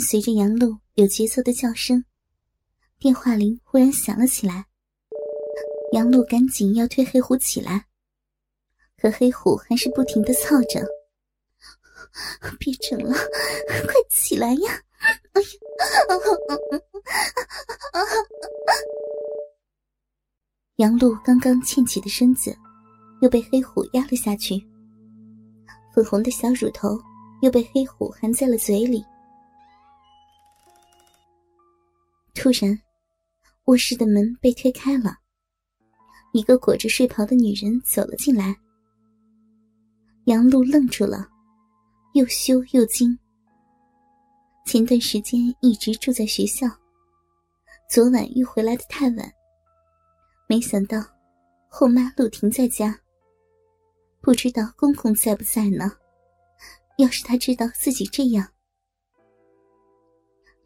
随着杨露有节奏的叫声，电话铃忽然响了起来。杨露赶紧要推黑虎起来，可黑虎还是不停的操着：“别整了，快起来呀！”哎呀！杨露刚刚欠起的身子，又被黑虎压了下去，粉红的小乳头又被黑虎含在了嘴里。突然，卧室的门被推开了，一个裹着睡袍的女人走了进来。杨露愣住了，又羞又惊。前段时间一直住在学校，昨晚又回来的太晚，没想到后妈陆婷在家。不知道公公在不在呢？要是他知道自己这样……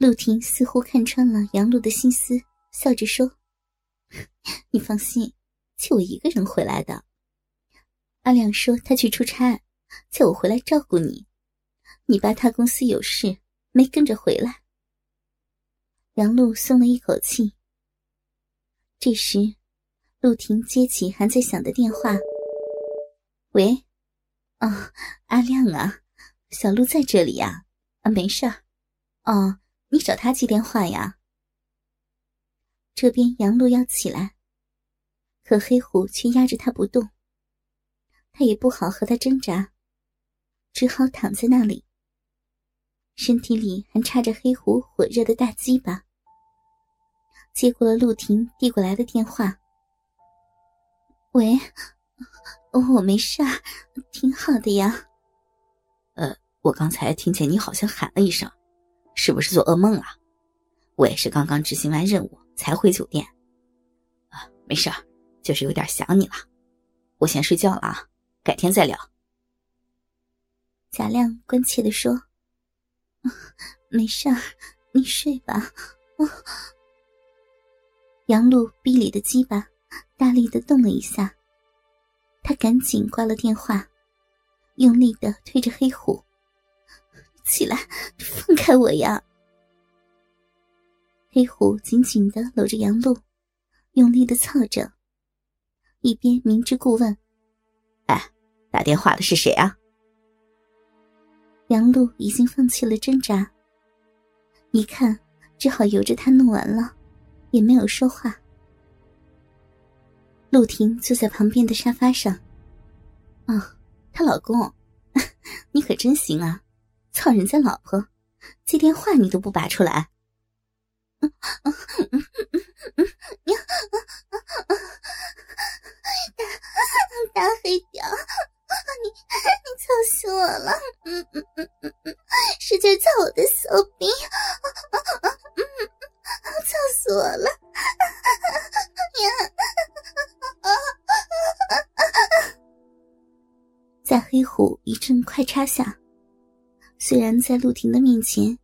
陆婷似乎看穿了杨露的心思，笑着说：“ 你放心，就我一个人回来的。阿亮说他去出差，叫我回来照顾你。你爸他公司有事。”没跟着回来，杨露松了一口气。这时，陆婷接起还在响的电话：“喂，哦，阿亮啊，小陆在这里呀，啊，没事儿。哦，你找他接电话呀。”这边杨露要起来，可黑虎却压着他不动，他也不好和他挣扎，只好躺在那里。身体里还插着黑虎火热的大鸡巴，接过了陆婷递过来的电话。喂，我没事，挺好的呀。呃，我刚才听见你好像喊了一声，是不是做噩梦了？我也是刚刚执行完任务才回酒店。啊，没事儿，就是有点想你了。我先睡觉了啊，改天再聊。贾亮关切的说。没事儿，你睡吧。杨露逼里的鸡巴大力的动了一下，他赶紧挂了电话，用力的推着黑虎起来，放开我呀！黑虎紧紧的搂着杨露，用力的操着，一边明知故问：“哎，打电话的是谁啊？”杨露已经放弃了挣扎，一看只好由着他弄完了，也没有说话。陆婷坐在旁边的沙发上。啊，她老公，你可真行啊！操人家老婆，接电话你都不拔出来。大黑屌。你你操死我了！嗯嗯嗯嗯嗯，使劲操我的手臂！嗯操死我了！呀！在黑虎一阵快插下，虽然在陆婷的面前，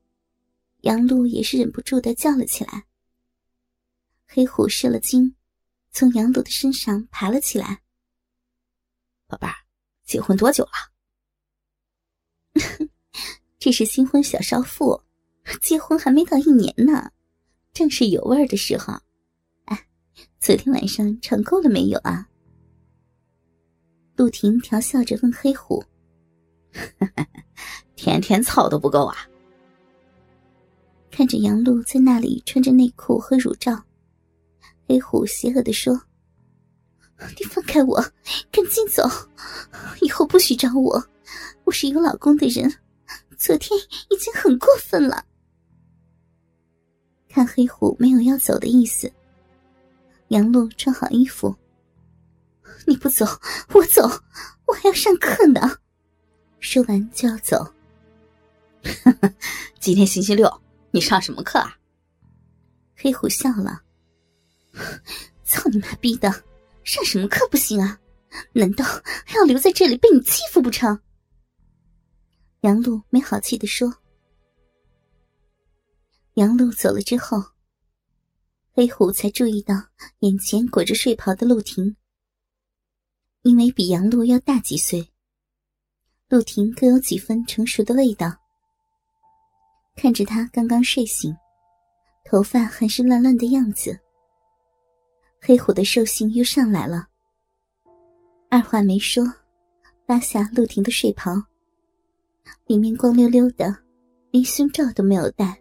杨露也是忍不住的叫了起来。黑虎失了惊，从杨露的身上爬了起来。宝贝儿。结婚多久了？这是新婚小少妇，结婚还没到一年呢，正是有味儿的时候。哎，昨天晚上尝够了没有啊？陆婷调笑着问黑虎：“天天操都不够啊！”看着杨璐在那里穿着内裤和乳罩，黑虎邪恶的说。你放开我，赶紧走！以后不许找我，我是有老公的人。昨天已经很过分了。看黑虎没有要走的意思，杨璐穿好衣服。你不走，我走，我还要上课呢。说完就要走。今天星期六，你上什么课啊？黑虎笑了。操你妈逼的！上什么课不行啊？难道还要留在这里被你欺负不成？杨璐没好气的说。杨璐走了之后，黑虎才注意到眼前裹着睡袍的陆婷。因为比杨璐要大几岁，陆婷更有几分成熟的味道。看着他刚刚睡醒，头发还是乱乱的样子。黑虎的兽性又上来了，二话没说，扒下陆婷的睡袍，里面光溜溜的，连胸罩都没有戴，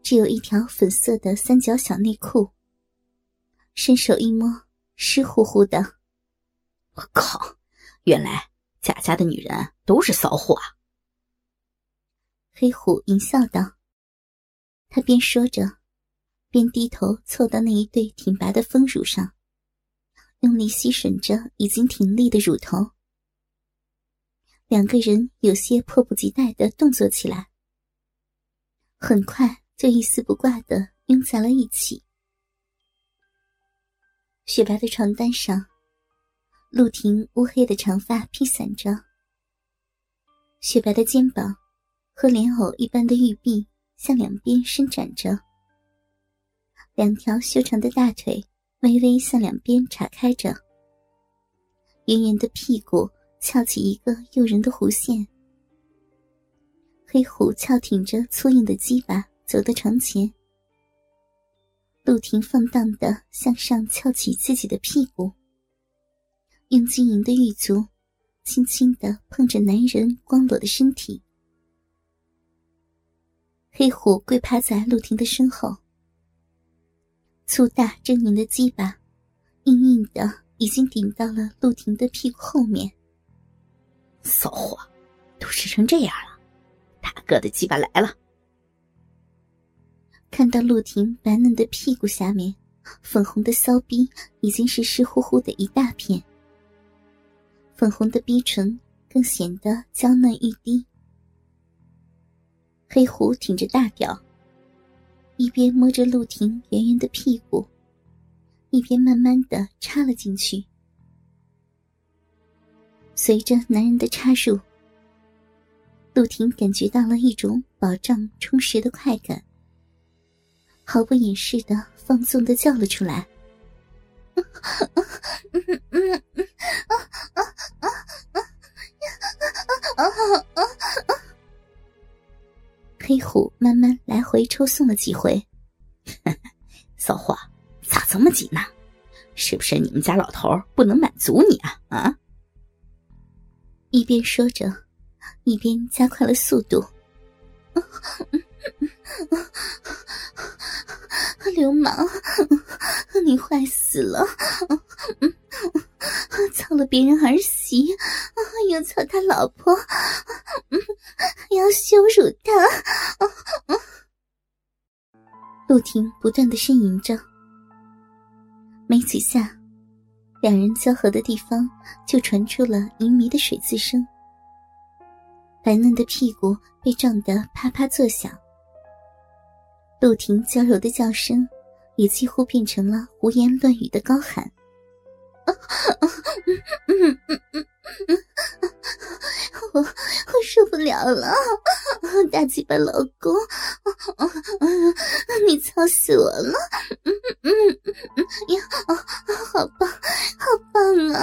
只有一条粉色的三角小内裤。伸手一摸，湿乎乎的。我靠！原来贾家的女人都是骚货啊！黑虎淫笑道。他边说着，边低头凑到那一对挺拔的丰乳上，用力吸吮着已经挺立的乳头。两个人有些迫不及待的动作起来，很快就一丝不挂的拥在了一起。雪白的床单上，陆婷乌黑的长发披散着，雪白的肩膀和莲藕一般的玉臂向两边伸展着，两条修长的大腿微微向两边岔开着，圆圆的屁股翘起一个诱人的弧线，黑虎翘挺着粗硬的鸡巴走到床前。陆婷放荡的向上翘起自己的屁股，用晶莹的玉足轻轻的碰着男人光裸的身体。黑虎跪趴在陆婷的身后，粗大狰狞的鸡巴硬硬的已经顶到了陆婷的屁股后面。骚货，都湿成这样了，大哥的鸡巴来了。看到陆婷白嫩的屁股下面，粉红的骚逼已经是湿乎乎的一大片，粉红的逼唇更显得娇嫩欲滴。黑虎挺着大屌，一边摸着陆婷圆圆的屁股，一边慢慢的插了进去。随着男人的插入，陆婷感觉到了一种饱胀充实的快感。毫不掩饰的放纵的叫了出来，黑虎慢慢来回抽送了几回，骚货，咋这么急呢？是不是你们家老头不能满足你啊？啊！一边说着，一边加快了速度。流氓，你坏死了！操了别人儿媳，又操他老婆，要羞辱他！陆婷不断的呻吟着，没几下，两人交合的地方就传出了淫靡的水渍声，白嫩的屁股被撞得啪啪作响。陆婷娇柔的叫声，也几乎变成了胡言乱语的高喊：“我我受不了了，大鸡巴老公，你操死我了！呀，好棒，好棒啊！”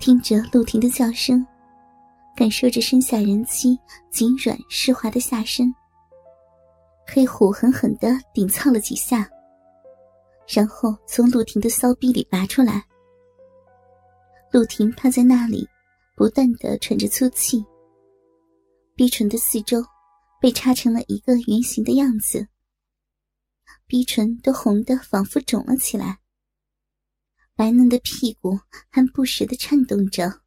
听着陆婷的叫声。感受着身下人妻紧软湿滑的下身，黑虎狠狠的顶蹭了几下，然后从陆婷的骚逼里拔出来。陆婷趴在那里，不断的喘着粗气，逼唇的四周被插成了一个圆形的样子，逼唇都红的仿佛肿了起来，白嫩的屁股还不时的颤动着。